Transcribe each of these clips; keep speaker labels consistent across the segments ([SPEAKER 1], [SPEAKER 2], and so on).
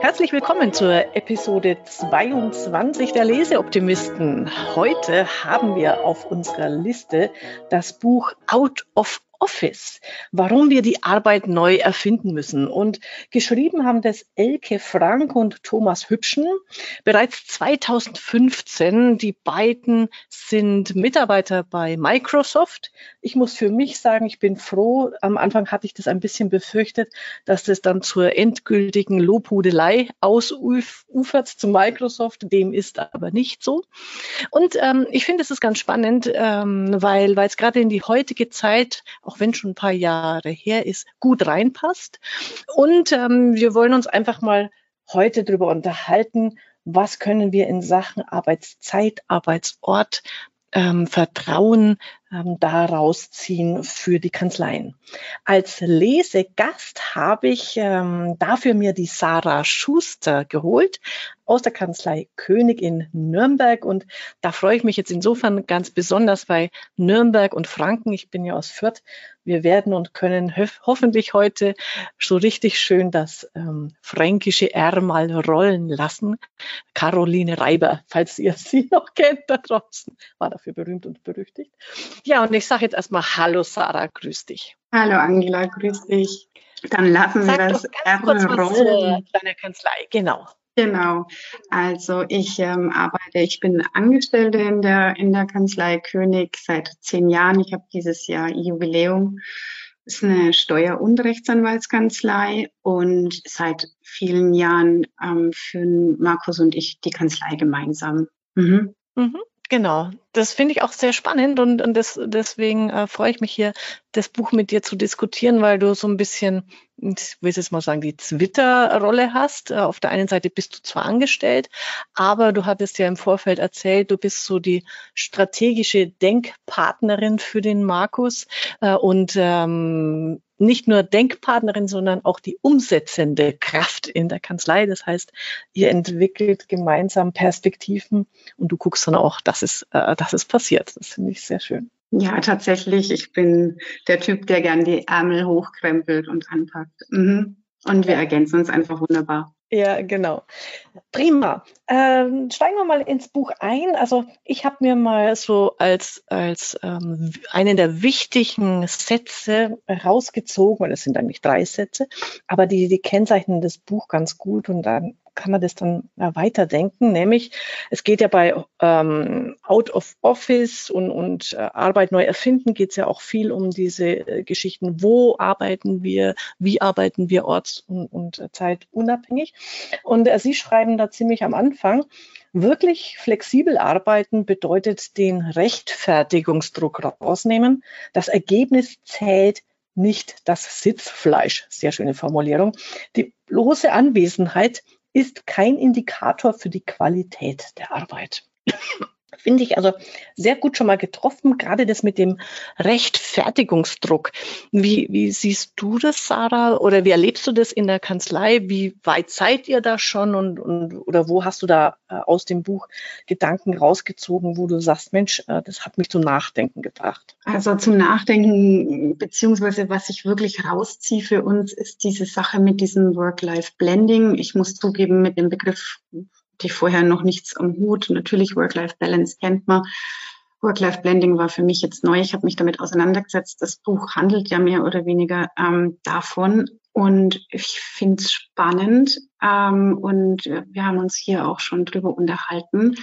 [SPEAKER 1] Herzlich willkommen zur Episode 22 der Leseoptimisten. Heute haben wir auf unserer Liste das Buch Out of Office, warum wir die Arbeit neu erfinden müssen. Und geschrieben haben das Elke Frank und Thomas Hübschen bereits 2015. Die beiden sind Mitarbeiter bei Microsoft. Ich muss für mich sagen, ich bin froh. Am Anfang hatte ich das ein bisschen befürchtet, dass das dann zur endgültigen Lobhudelei ausufert zu Microsoft. Dem ist aber nicht so. Und ähm, ich finde, es ist ganz spannend, ähm, weil, es gerade in die heutige Zeit auch wenn schon ein paar Jahre her ist, gut reinpasst. Und ähm, wir wollen uns einfach mal heute darüber unterhalten, was können wir in Sachen Arbeitszeit, Arbeitsort, ähm, Vertrauen ähm, daraus ziehen für die Kanzleien. Als Lesegast habe ich ähm, dafür mir die Sarah Schuster geholt aus der Kanzlei König in Nürnberg. Und da freue ich mich jetzt insofern ganz besonders bei Nürnberg und Franken. Ich bin ja aus Fürth. Wir werden und können hoffentlich heute so richtig schön das ähm, fränkische R mal rollen lassen. Caroline Reiber, falls ihr sie noch kennt da draußen, war dafür berühmt und berüchtigt. Ja, und ich sage jetzt erstmal Hallo Sarah, grüß dich.
[SPEAKER 2] Hallo Angela, grüß dich. Dann lassen wir das
[SPEAKER 1] R rollen. Deiner Kanzlei, genau.
[SPEAKER 2] Genau. Also ich ähm, arbeite, ich bin Angestellte in der, in der Kanzlei König seit zehn Jahren. Ich habe dieses Jahr Jubiläum. Das ist eine Steuer- und Rechtsanwaltskanzlei und seit vielen Jahren ähm, führen Markus und ich die Kanzlei gemeinsam.
[SPEAKER 1] Mhm. Mhm. Genau, das finde ich auch sehr spannend und, und das, deswegen äh, freue ich mich hier, das Buch mit dir zu diskutieren, weil du so ein bisschen, ich will jetzt mal sagen, die Twitter-Rolle hast. Äh, auf der einen Seite bist du zwar angestellt, aber du hattest ja im Vorfeld erzählt, du bist so die strategische Denkpartnerin für den Markus äh, und ähm, nicht nur Denkpartnerin, sondern auch die umsetzende Kraft in der Kanzlei. Das heißt, ihr entwickelt gemeinsam Perspektiven und du guckst dann auch, dass es, äh, dass es passiert. Das finde ich sehr schön.
[SPEAKER 2] Ja, tatsächlich. Ich bin der Typ, der gern die Ärmel hochkrempelt und anpackt. Mhm. Und wir ergänzen uns einfach wunderbar.
[SPEAKER 1] Ja, genau. Prima. Ähm, steigen wir mal ins Buch ein. Also ich habe mir mal so als, als ähm, einen der wichtigen Sätze rausgezogen, und es sind eigentlich drei Sätze, aber die, die kennzeichnen das Buch ganz gut und dann kann man das dann weiterdenken. Nämlich, es geht ja bei ähm, Out of Office und, und äh, Arbeit neu erfinden, geht es ja auch viel um diese äh, Geschichten, wo arbeiten wir, wie arbeiten wir orts- und, und äh, zeitunabhängig. Und äh, Sie schreiben da ziemlich am Anfang, Wirklich flexibel arbeiten bedeutet den Rechtfertigungsdruck rausnehmen. Das Ergebnis zählt nicht das Sitzfleisch. Sehr schöne Formulierung. Die bloße Anwesenheit ist kein Indikator für die Qualität der Arbeit. Finde ich also sehr gut schon mal getroffen, gerade das mit dem Rechtfertigungsdruck. Wie, wie siehst du das, Sarah? Oder wie erlebst du das in der Kanzlei? Wie weit seid ihr da schon und, und oder wo hast du da äh, aus dem Buch Gedanken rausgezogen, wo du sagst, Mensch, äh, das hat mich zum Nachdenken gebracht?
[SPEAKER 2] Also zum Nachdenken, beziehungsweise was ich wirklich rausziehe für uns, ist diese Sache mit diesem Work-Life-Blending. Ich muss zugeben, mit dem Begriff die vorher noch nichts am Hut. Natürlich Work-Life-Balance kennt man. Work-Life-Blending war für mich jetzt neu. Ich habe mich damit auseinandergesetzt. Das Buch handelt ja mehr oder weniger ähm, davon. Und ich finde es spannend. Ähm, und wir haben uns hier auch schon drüber unterhalten.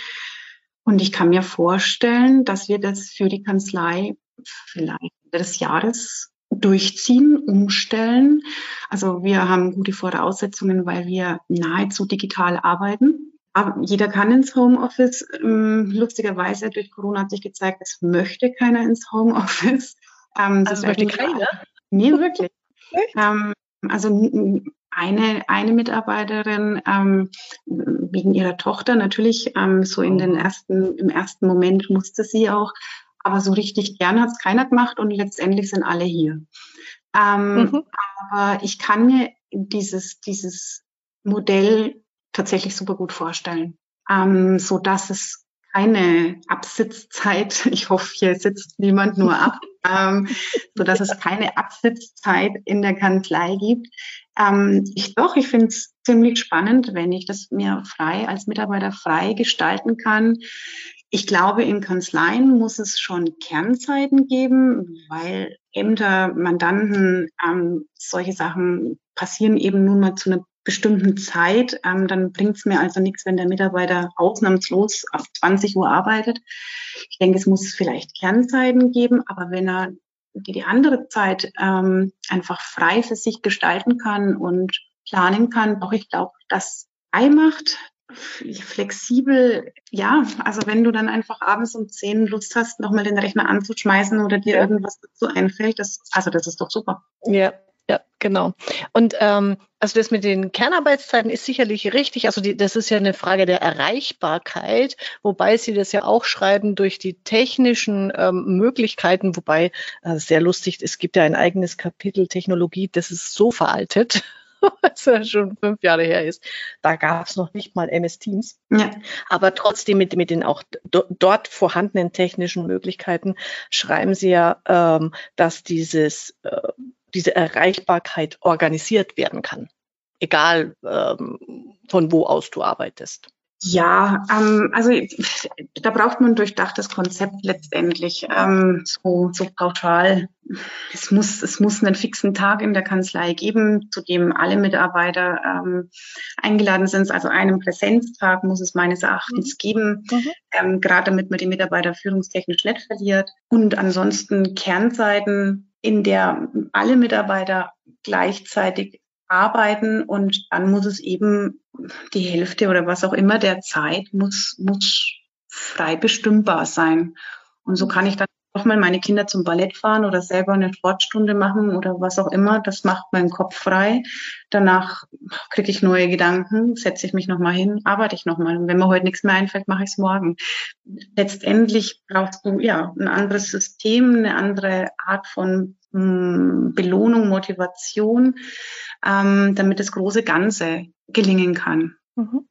[SPEAKER 2] Und ich kann mir vorstellen, dass wir das für die Kanzlei vielleicht des Jahres durchziehen, umstellen. Also wir haben gute Voraussetzungen, weil wir nahezu digital arbeiten. Aber jeder kann ins Homeoffice. Ähm, lustigerweise durch Corona hat sich gezeigt, es möchte keiner ins Homeoffice.
[SPEAKER 1] Ähm, also möchte keiner?
[SPEAKER 2] Nee, wirklich. ähm, also eine, eine Mitarbeiterin ähm, wegen ihrer Tochter natürlich ähm, so in den oh. ersten im ersten Moment musste sie auch, aber so richtig gern hat es keiner gemacht und letztendlich sind alle hier. Ähm, mhm. Aber ich kann mir dieses dieses Modell tatsächlich super gut vorstellen, ähm, so dass es keine Absitzzeit, ich hoffe, hier sitzt niemand nur ab, ähm, so dass es keine Absitzzeit in der Kanzlei gibt. Ähm, ich doch, ich finde es ziemlich spannend, wenn ich das mir frei als Mitarbeiter frei gestalten kann. Ich glaube, in Kanzleien muss es schon Kernzeiten geben, weil Ämter, Mandanten, ähm, solche Sachen passieren eben nun mal zu einer bestimmten Zeit. Ähm, dann bringt es mir also nichts, wenn der Mitarbeiter ausnahmslos ab 20 Uhr arbeitet. Ich denke, es muss vielleicht Kernzeiten geben, aber wenn er die, die andere Zeit ähm, einfach frei für sich gestalten kann und planen kann, doch ich glaube, das frei macht, flexibel, ja, also wenn du dann einfach abends um zehn Lust hast, nochmal den Rechner anzuschmeißen oder dir irgendwas dazu einfällt, das, also das ist doch super.
[SPEAKER 1] Ja, ja, genau. Und ähm, also das mit den Kernarbeitszeiten ist sicherlich richtig. Also die, das ist ja eine Frage der Erreichbarkeit, wobei Sie das ja auch schreiben durch die technischen ähm, Möglichkeiten, wobei äh, sehr lustig, es gibt ja ein eigenes Kapitel Technologie, das ist so veraltet. was ja schon fünf Jahre her ist. Da gab es noch nicht mal MS Teams. Ja. Aber trotzdem mit, mit den auch dort vorhandenen technischen Möglichkeiten schreiben Sie ja, ähm, dass dieses äh, diese Erreichbarkeit organisiert werden kann, egal ähm, von wo aus du arbeitest.
[SPEAKER 2] Ja, ähm, also da braucht man ein durchdachtes Konzept letztendlich. Ähm, so, so pauschal. Es muss, es muss einen fixen Tag in der Kanzlei geben, zu dem alle Mitarbeiter ähm, eingeladen sind. Also einen Präsenztag muss es meines Erachtens mhm. geben, mhm. ähm, gerade damit man die Mitarbeiter führungstechnisch nicht verliert. Und ansonsten Kernzeiten in der alle Mitarbeiter gleichzeitig arbeiten und dann muss es eben die Hälfte oder was auch immer der Zeit muss, muss frei bestimmbar sein. Und so kann ich dann auch mal meine Kinder zum Ballett fahren oder selber eine Sportstunde machen oder was auch immer. Das macht meinen Kopf frei. Danach kriege ich neue Gedanken, setze ich mich nochmal hin, arbeite ich nochmal. Und wenn mir heute nichts mehr einfällt, mache ich es morgen. Letztendlich brauchst du ja ein anderes System, eine andere Art von hm, Belohnung, Motivation, ähm, damit das große Ganze gelingen kann. Mhm.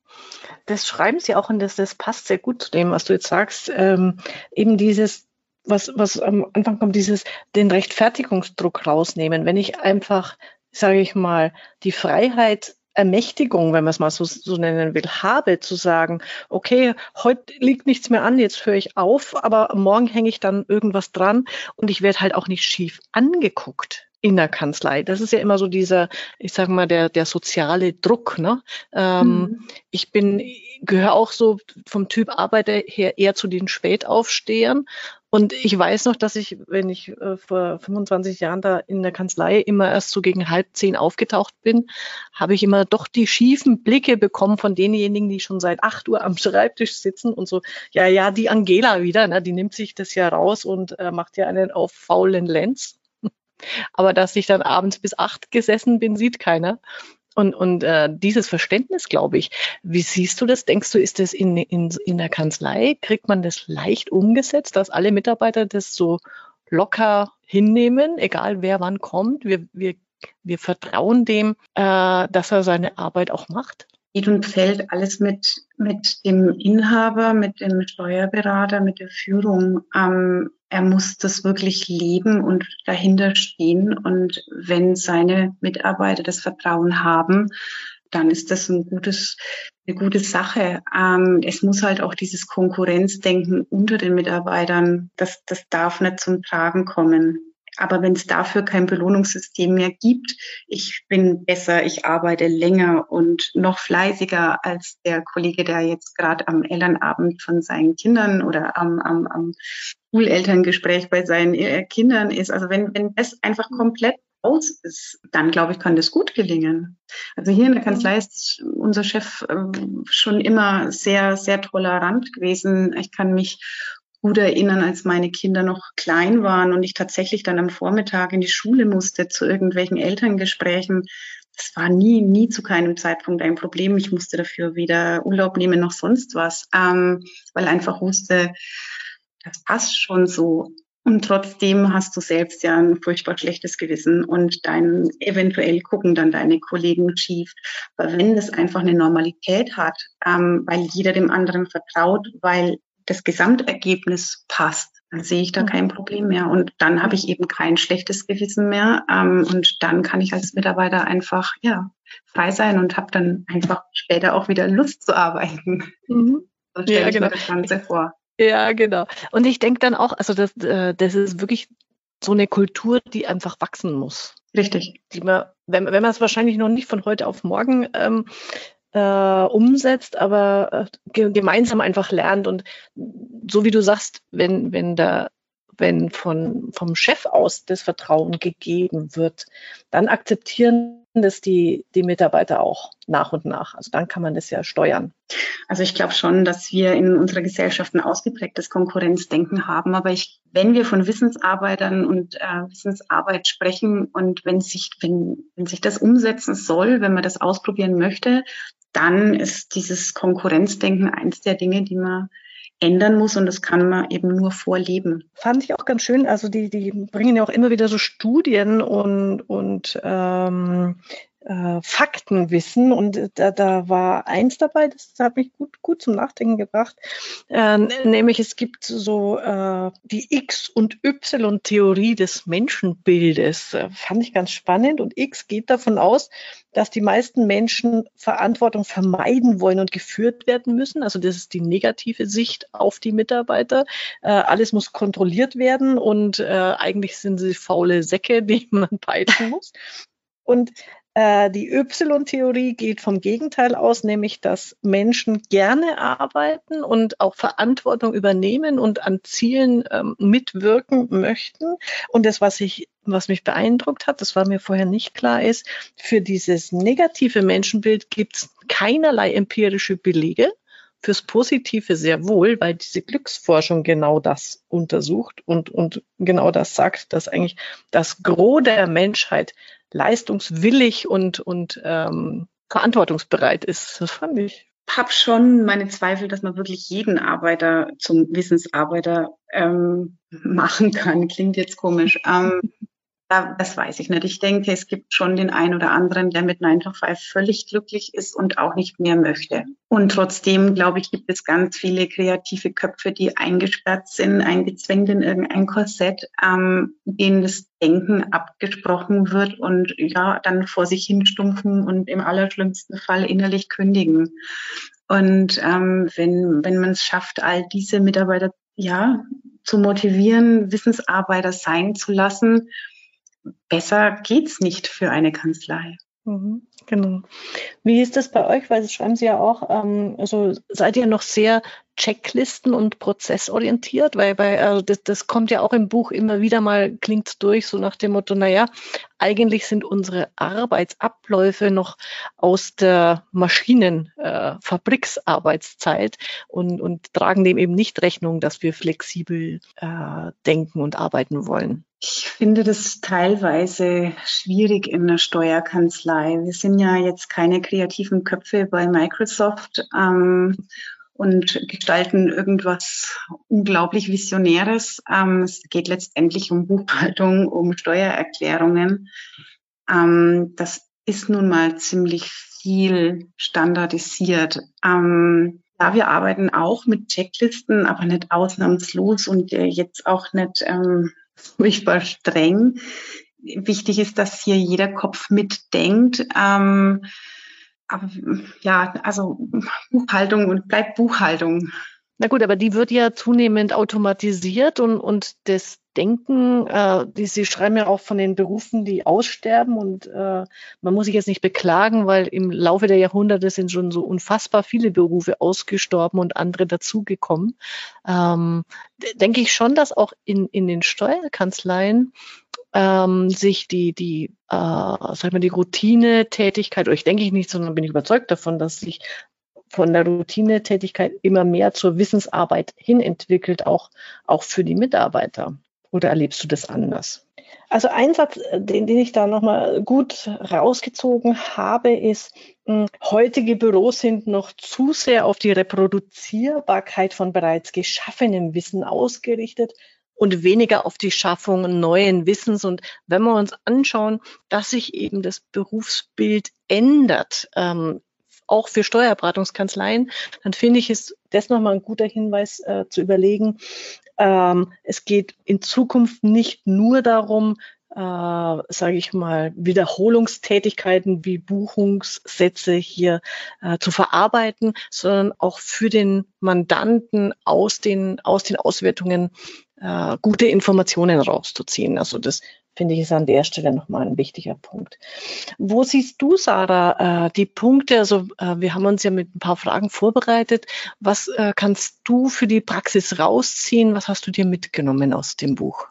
[SPEAKER 1] Das schreiben Sie auch und das, das passt sehr gut zu dem, was du jetzt sagst. Ähm, eben dieses, was, was am Anfang kommt, dieses, den Rechtfertigungsdruck rausnehmen. Wenn ich einfach, sage ich mal, die Freiheit Ermächtigung, wenn man es mal so, so nennen will, habe, zu sagen, okay, heute liegt nichts mehr an, jetzt höre ich auf, aber morgen hänge ich dann irgendwas dran und ich werde halt auch nicht schief angeguckt in der Kanzlei. Das ist ja immer so dieser, ich sage mal, der, der soziale Druck. Ne? Ähm, mhm. Ich bin, gehöre auch so vom Typ Arbeiter her eher zu den Spätaufstehern und ich weiß noch, dass ich, wenn ich äh, vor 25 Jahren da in der Kanzlei immer erst so gegen halb zehn aufgetaucht bin, habe ich immer doch die schiefen Blicke bekommen von denjenigen, die schon seit acht Uhr am Schreibtisch sitzen und so, ja, ja, die Angela wieder, ne, die nimmt sich das ja raus und äh, macht ja einen auf faulen Lenz. Aber dass ich dann abends bis acht gesessen bin, sieht keiner. Und, und äh, dieses Verständnis, glaube ich, wie siehst du das? Denkst du, ist das in, in, in der Kanzlei? Kriegt man das leicht umgesetzt, dass alle Mitarbeiter das so locker hinnehmen, egal wer wann kommt? Wir, wir, wir vertrauen dem, äh, dass er seine Arbeit auch macht?
[SPEAKER 2] Geht und fällt alles mit, mit dem Inhaber, mit dem Steuerberater, mit der Führung. Ähm, er muss das wirklich leben und dahinter stehen. Und wenn seine Mitarbeiter das Vertrauen haben, dann ist das ein gutes, eine gute Sache. Ähm, es muss halt auch dieses Konkurrenzdenken unter den Mitarbeitern, das, das darf nicht zum Tragen kommen. Aber wenn es dafür kein Belohnungssystem mehr gibt, ich bin besser, ich arbeite länger und noch fleißiger als der Kollege, der jetzt gerade am Elternabend von seinen Kindern oder am, am, am Schulelterngespräch bei seinen äh, Kindern ist. Also wenn, wenn das einfach komplett aus ist, dann glaube ich, kann das gut gelingen. Also hier in der Kanzlei ist unser Chef ähm, schon immer sehr, sehr tolerant gewesen. Ich kann mich gut erinnern, als meine Kinder noch klein waren und ich tatsächlich dann am Vormittag in die Schule musste zu irgendwelchen Elterngesprächen. Das war nie, nie zu keinem Zeitpunkt ein Problem. Ich musste dafür weder Urlaub nehmen noch sonst was, ähm, weil einfach wusste, das passt schon so. Und trotzdem hast du selbst ja ein furchtbar schlechtes Gewissen und dein, eventuell gucken dann deine Kollegen schief. Aber wenn das einfach eine Normalität hat, ähm, weil jeder dem anderen vertraut, weil das Gesamtergebnis passt, dann sehe ich da mhm. kein Problem mehr. Und dann habe ich eben kein schlechtes Gewissen mehr. Ähm, und dann kann ich als Mitarbeiter einfach ja, frei sein und habe dann einfach später auch wieder Lust zu arbeiten. Mhm. So stelle ja, ich genau. mir das Ganze vor.
[SPEAKER 1] Ja, genau. Und ich denke dann auch, also das, äh, das ist wirklich so eine Kultur, die einfach wachsen muss.
[SPEAKER 2] Richtig.
[SPEAKER 1] Die man, wenn, wenn man es wahrscheinlich noch nicht von heute auf morgen ähm, äh, umsetzt, aber äh, gemeinsam einfach lernt. Und so wie du sagst, wenn, wenn da wenn von, vom Chef aus das Vertrauen gegeben wird, dann akzeptieren das die, die Mitarbeiter auch nach und nach. Also dann kann man das ja steuern.
[SPEAKER 2] Also ich glaube schon, dass wir in unserer Gesellschaft ein ausgeprägtes Konkurrenzdenken haben. Aber ich, wenn wir von Wissensarbeitern und äh, Wissensarbeit sprechen und wenn sich, wenn, wenn sich das umsetzen soll, wenn man das ausprobieren möchte, dann ist dieses Konkurrenzdenken eins der Dinge, die man ändern muss und das kann man eben nur vorleben.
[SPEAKER 1] Fand ich auch ganz schön. Also die, die bringen ja auch immer wieder so Studien und, und ähm, äh, Faktenwissen und da, da war eins dabei, das hat mich gut, gut zum Nachdenken gebracht, äh, nämlich es gibt so äh, die X- und Y-Theorie des Menschenbildes. Äh, fand ich ganz spannend und X geht davon aus, dass die meisten Menschen Verantwortung vermeiden wollen und geführt werden müssen. Also das ist die negative Sicht auf die Mitarbeiter. Äh, alles muss kontrolliert werden und äh, eigentlich sind sie faule Säcke, die man peitschen muss. Und äh, die Y-Theorie geht vom Gegenteil aus, nämlich dass Menschen gerne arbeiten und auch Verantwortung übernehmen und an Zielen ähm, mitwirken möchten. Und das, was ich was mich beeindruckt hat, das war mir vorher nicht klar, ist, für dieses negative Menschenbild gibt es keinerlei empirische Belege. Fürs Positive sehr wohl, weil diese Glücksforschung genau das untersucht und, und genau das sagt, dass eigentlich das Gros der Menschheit leistungswillig und, und ähm, verantwortungsbereit ist. Das fand ich.
[SPEAKER 2] Hab schon meine Zweifel, dass man wirklich jeden Arbeiter zum Wissensarbeiter ähm, machen kann. Klingt jetzt komisch. Ähm, das weiß ich nicht. Ich denke, es gibt schon den einen oder anderen, der mit 9 to 5 völlig glücklich ist und auch nicht mehr möchte. Und trotzdem, glaube ich, gibt es ganz viele kreative Köpfe, die eingesperrt sind, eingezwängt in irgendein Korsett, ähm, denen das Denken abgesprochen wird und ja, dann vor sich hinstumpfen und im allerschlimmsten Fall innerlich kündigen. Und ähm, wenn, wenn man es schafft, all diese Mitarbeiter ja zu motivieren, Wissensarbeiter sein zu lassen, besser geht's nicht für eine Kanzlei.
[SPEAKER 1] Mhm, genau. Wie ist das bei euch? Weil das schreiben Sie ja auch, ähm, also seid ihr noch sehr Checklisten und prozessorientiert, weil bei, also das, das kommt ja auch im Buch immer wieder mal, klingt durch, so nach dem Motto, naja, eigentlich sind unsere Arbeitsabläufe noch aus der Maschinenfabriksarbeitszeit äh, und, und tragen dem eben nicht Rechnung, dass wir flexibel äh, denken und arbeiten wollen.
[SPEAKER 2] Ich finde das teilweise schwierig in der Steuerkanzlei. Wir sind ja jetzt keine kreativen Köpfe bei Microsoft ähm, und gestalten irgendwas unglaublich Visionäres. Ähm, es geht letztendlich um Buchhaltung, um Steuererklärungen. Ähm, das ist nun mal ziemlich viel standardisiert. Ähm, ja, wir arbeiten auch mit Checklisten, aber nicht ausnahmslos und äh, jetzt auch nicht ähm, furchtbar streng. Wichtig ist, dass hier jeder Kopf mitdenkt. Ähm, aber ja, also Buchhaltung und bleibt Buchhaltung.
[SPEAKER 1] Na gut, aber die wird ja zunehmend automatisiert und, und das Denken, äh, die, Sie schreiben ja auch von den Berufen, die aussterben und äh, man muss sich jetzt nicht beklagen, weil im Laufe der Jahrhunderte sind schon so unfassbar viele Berufe ausgestorben und andere dazugekommen. Ähm, denke ich schon, dass auch in, in den Steuerkanzleien ähm, sich die, die, äh, sag mal, die Routine-Tätigkeit, oder ich denke ich nicht, sondern bin ich überzeugt davon, dass sich von der Routinetätigkeit immer mehr zur Wissensarbeit hin entwickelt, auch, auch für die Mitarbeiter. Oder erlebst du das anders? Also ein Satz, äh, den, den ich da nochmal gut rausgezogen habe, ist, hm, heutige Büros sind noch zu sehr auf die Reproduzierbarkeit von bereits geschaffenem Wissen ausgerichtet und weniger auf die Schaffung neuen Wissens. Und wenn wir uns anschauen, dass sich eben das Berufsbild ändert, ähm, auch für Steuerberatungskanzleien, dann finde ich es das nochmal ein guter Hinweis äh, zu überlegen. Ähm, es geht in Zukunft nicht nur darum, äh, sage ich mal, Wiederholungstätigkeiten wie Buchungssätze hier äh, zu verarbeiten, sondern auch für den Mandanten aus den, aus den Auswertungen äh, gute Informationen rauszuziehen. Also das finde ich ist an der Stelle nochmal ein wichtiger Punkt. Wo siehst du, Sarah, äh, die Punkte? Also äh, wir haben uns ja mit ein paar Fragen vorbereitet. Was äh, kannst du für die Praxis rausziehen? Was hast du dir mitgenommen aus dem Buch?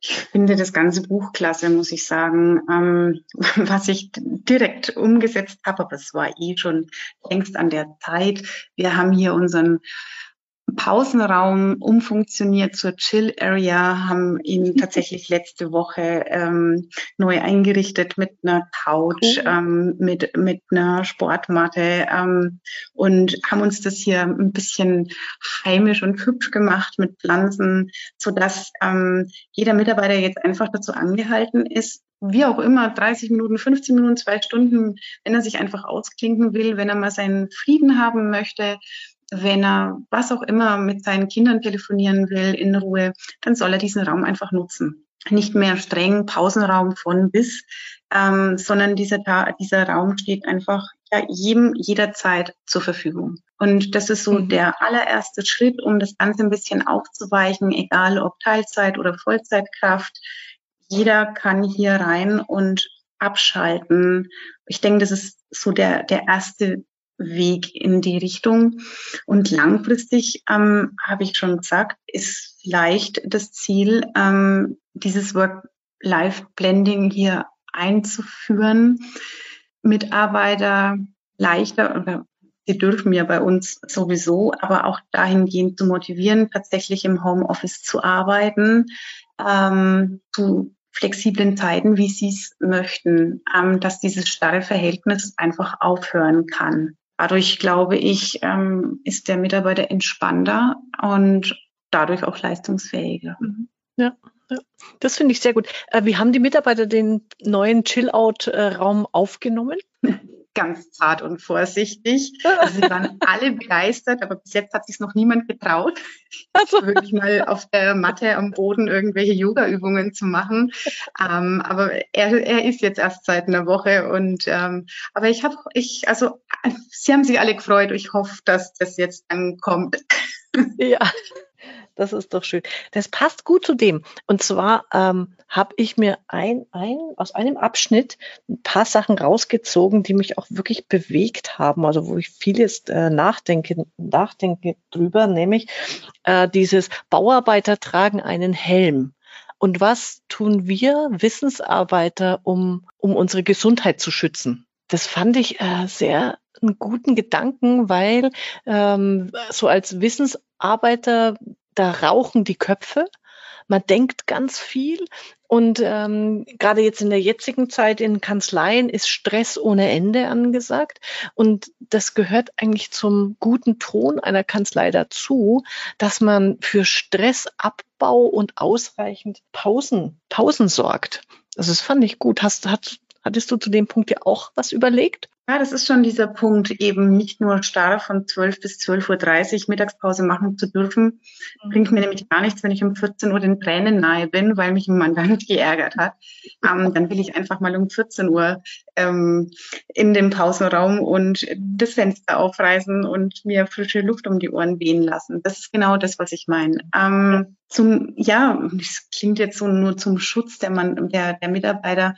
[SPEAKER 2] Ich finde das ganze Buch klasse, muss ich sagen. Ähm, was ich direkt umgesetzt habe, aber es war eh schon längst an der Zeit. Wir haben hier unseren Pausenraum umfunktioniert zur Chill Area, haben ihn tatsächlich letzte Woche ähm, neu eingerichtet mit einer Couch, ähm, mit, mit einer Sportmatte ähm, und haben uns das hier ein bisschen heimisch und hübsch gemacht mit Pflanzen, so dass ähm, jeder Mitarbeiter jetzt einfach dazu angehalten ist, wie auch immer, 30 Minuten, 15 Minuten, zwei Stunden, wenn er sich einfach ausklinken will, wenn er mal seinen Frieden haben möchte, wenn er was auch immer mit seinen Kindern telefonieren will in Ruhe, dann soll er diesen Raum einfach nutzen. Nicht mehr streng Pausenraum von bis, ähm, sondern dieser, dieser Raum steht einfach ja, jedem jederzeit zur Verfügung. Und das ist so mhm. der allererste Schritt, um das Ganze ein bisschen aufzuweichen, egal ob Teilzeit oder Vollzeitkraft. Jeder kann hier rein und abschalten. Ich denke, das ist so der, der erste Weg in die Richtung. Und langfristig, ähm, habe ich schon gesagt, ist vielleicht das Ziel, ähm, dieses Work-Life-Blending hier einzuführen, Mitarbeiter leichter oder sie dürfen ja bei uns sowieso, aber auch dahingehend zu motivieren, tatsächlich im Homeoffice zu arbeiten, ähm, zu flexiblen Zeiten, wie sie es möchten, ähm, dass dieses starre Verhältnis einfach aufhören kann. Dadurch, glaube ich, ähm, ist der Mitarbeiter entspannter und dadurch auch leistungsfähiger.
[SPEAKER 1] Mhm. Ja, ja. das finde ich sehr gut. Äh, wie haben die Mitarbeiter den neuen Chill-Out-Raum aufgenommen?
[SPEAKER 2] ganz zart und vorsichtig. Also sie waren alle begeistert, aber bis jetzt hat sich noch niemand getraut, also. wirklich mal auf der Matte am Boden irgendwelche Yoga-Übungen zu machen. Ähm, aber er, er ist jetzt erst seit einer Woche und ähm, aber ich habe, ich, also sie haben sich alle gefreut. Ich hoffe, dass das jetzt dann kommt.
[SPEAKER 1] Ja, das ist doch schön. Das passt gut zu dem. Und zwar ähm, habe ich mir ein, ein, aus einem Abschnitt ein paar Sachen rausgezogen, die mich auch wirklich bewegt haben, also wo ich vieles äh, nachdenke, nachdenke drüber, nämlich äh, dieses Bauarbeiter tragen einen Helm. Und was tun wir Wissensarbeiter, um, um unsere Gesundheit zu schützen? Das fand ich äh, sehr einen guten Gedanken, weil ähm, so als Wissensarbeiter da rauchen die Köpfe. Man denkt ganz viel und ähm, gerade jetzt in der jetzigen Zeit in Kanzleien ist Stress ohne Ende angesagt und das gehört eigentlich zum guten Ton einer Kanzlei dazu, dass man für Stressabbau und ausreichend Pausen, Pausen sorgt. Also das fand ich gut. Hast, hast, hattest du zu dem Punkt ja auch was überlegt?
[SPEAKER 2] Ja, das ist schon dieser Punkt, eben nicht nur starr von 12 bis 12.30 Uhr Mittagspause machen zu dürfen. Mhm. Bringt mir nämlich gar nichts, wenn ich um 14 Uhr den Tränen nahe bin, weil mich ein Mandant geärgert hat. Ähm, dann will ich einfach mal um 14 Uhr ähm, in den Pausenraum und das Fenster aufreißen und mir frische Luft um die Ohren wehen lassen. Das ist genau das, was ich meine. Ähm, zum, ja, das klingt jetzt so nur zum Schutz der, Mann, der, der Mitarbeiter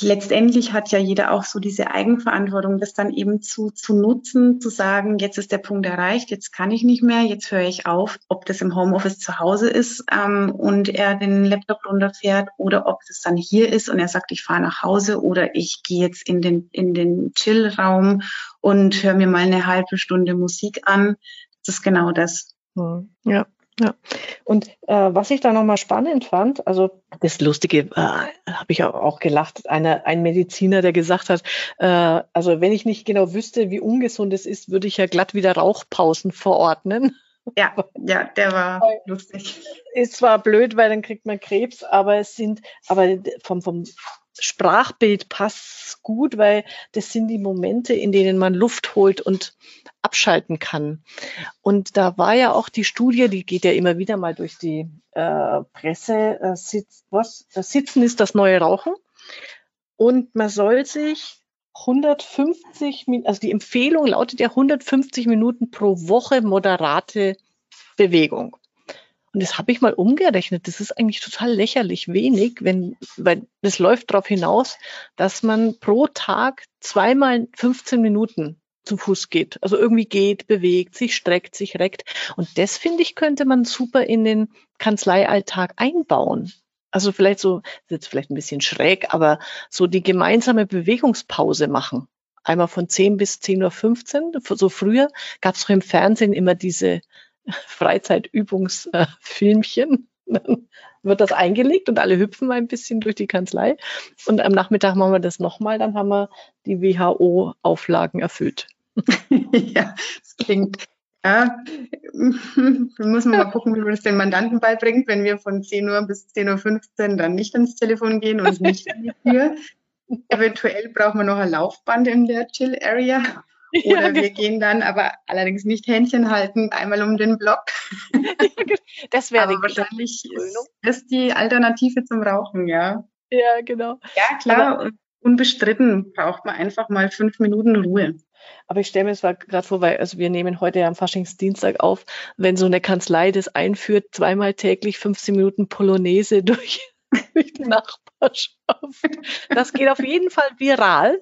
[SPEAKER 2] letztendlich hat ja jeder auch so diese Eigenverantwortung, das dann eben zu, zu nutzen, zu sagen, jetzt ist der Punkt erreicht, jetzt kann ich nicht mehr, jetzt höre ich auf, ob das im Homeoffice zu Hause ist ähm, und er den Laptop runterfährt oder ob das dann hier ist und er sagt, ich fahre nach Hause oder ich gehe jetzt in den, in den Chillraum und höre mir mal eine halbe Stunde Musik an. Das ist genau das.
[SPEAKER 1] Hm. Ja. Ja, und äh, was ich da nochmal spannend fand, also das Lustige, äh, habe ich auch gelacht, eine, ein Mediziner, der gesagt hat, äh, also wenn ich nicht genau wüsste, wie ungesund es ist, würde ich ja glatt wieder Rauchpausen verordnen.
[SPEAKER 2] Ja, ja, der war lustig.
[SPEAKER 1] Ist zwar blöd, weil dann kriegt man Krebs, aber es sind, aber vom, vom Sprachbild passt gut, weil das sind die Momente, in denen man Luft holt und abschalten kann. Und da war ja auch die Studie, die geht ja immer wieder mal durch die äh, Presse, äh, sitz, was, das Sitzen ist das neue Rauchen. Und man soll sich 150, also die Empfehlung lautet ja 150 Minuten pro Woche moderate Bewegung. Und das habe ich mal umgerechnet. Das ist eigentlich total lächerlich wenig, wenn, weil das läuft darauf hinaus, dass man pro Tag zweimal 15 Minuten zu Fuß geht. Also irgendwie geht, bewegt, sich streckt, sich reckt. Und das finde ich, könnte man super in den Kanzleialltag einbauen. Also vielleicht so, jetzt vielleicht ein bisschen schräg, aber so die gemeinsame Bewegungspause machen. Einmal von 10 bis 10.15 Uhr. So früher gab es doch im Fernsehen immer diese Freizeitübungsfilmchen. Dann wird das eingelegt und alle hüpfen ein bisschen durch die Kanzlei. Und am Nachmittag machen wir das nochmal, dann haben wir die WHO-Auflagen erfüllt.
[SPEAKER 2] ja, das klingt. Ja, wir müssen mal gucken, wie man das den Mandanten beibringt, wenn wir von 10 Uhr bis 10.15 Uhr dann nicht ans Telefon gehen und nicht an die Tür. Eventuell brauchen wir noch ein Laufband in der Chill-Area. Oder ja, genau. wir gehen dann aber allerdings nicht Händchen halten, einmal um den Block.
[SPEAKER 1] das wäre
[SPEAKER 2] wahrscheinlich ist das die Alternative zum Rauchen, ja.
[SPEAKER 1] Ja, genau.
[SPEAKER 2] Ja, klar. Aber, unbestritten braucht man einfach mal fünf Minuten Ruhe.
[SPEAKER 1] Aber ich stelle mir es gerade vor, weil also wir nehmen heute ja am Faschingsdienstag auf, wenn so eine Kanzlei das einführt, zweimal täglich 15 Minuten Polonaise durch, durch die Nachbarschaft. Das geht auf jeden Fall viral.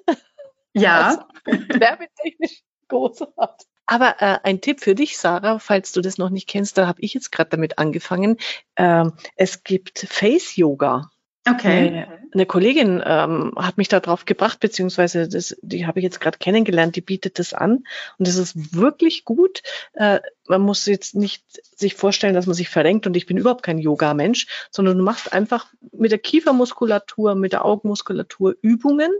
[SPEAKER 2] Ja.
[SPEAKER 1] Werbetechnisch großartig. Aber äh, ein Tipp für dich, Sarah, falls du das noch nicht kennst, da habe ich jetzt gerade damit angefangen. Ähm, es gibt Face Yoga.
[SPEAKER 2] Okay.
[SPEAKER 1] Eine, eine Kollegin ähm, hat mich da drauf gebracht, beziehungsweise das, die habe ich jetzt gerade kennengelernt, die bietet das an und das ist wirklich gut. Äh, man muss jetzt nicht sich vorstellen, dass man sich verrenkt und ich bin überhaupt kein Yoga-Mensch, sondern du machst einfach mit der Kiefermuskulatur, mit der Augenmuskulatur Übungen.